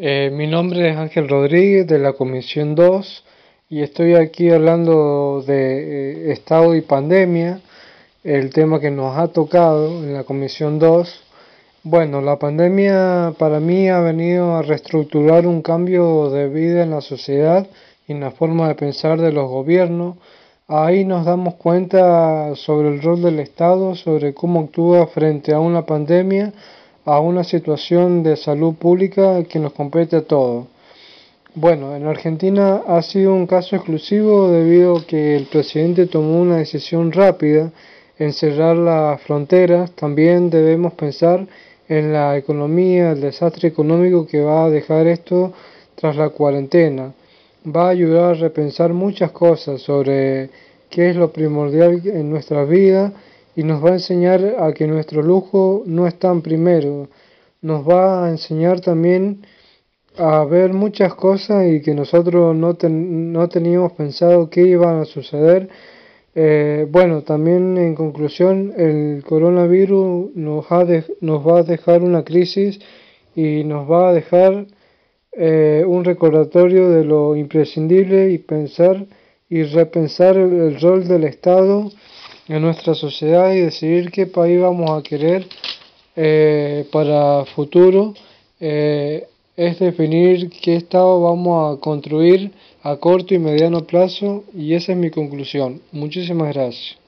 Eh, mi nombre es Ángel Rodríguez de la Comisión 2 y estoy aquí hablando de eh, Estado y pandemia, el tema que nos ha tocado en la Comisión 2. Bueno, la pandemia para mí ha venido a reestructurar un cambio de vida en la sociedad y en la forma de pensar de los gobiernos. Ahí nos damos cuenta sobre el rol del Estado, sobre cómo actúa frente a una pandemia a una situación de salud pública que nos compete a todos. Bueno, en Argentina ha sido un caso exclusivo debido a que el presidente tomó una decisión rápida en cerrar las fronteras. También debemos pensar en la economía, el desastre económico que va a dejar esto tras la cuarentena. Va a ayudar a repensar muchas cosas sobre qué es lo primordial en nuestra vida y nos va a enseñar a que nuestro lujo no es tan primero. Nos va a enseñar también a ver muchas cosas y que nosotros no, no teníamos pensado que iban a suceder. Eh, bueno, también en conclusión, el coronavirus nos, nos va a dejar una crisis y nos va a dejar eh, un recordatorio de lo imprescindible y pensar y repensar el rol del Estado en nuestra sociedad y decidir qué país vamos a querer eh, para futuro eh, es definir qué estado vamos a construir a corto y mediano plazo y esa es mi conclusión. Muchísimas gracias.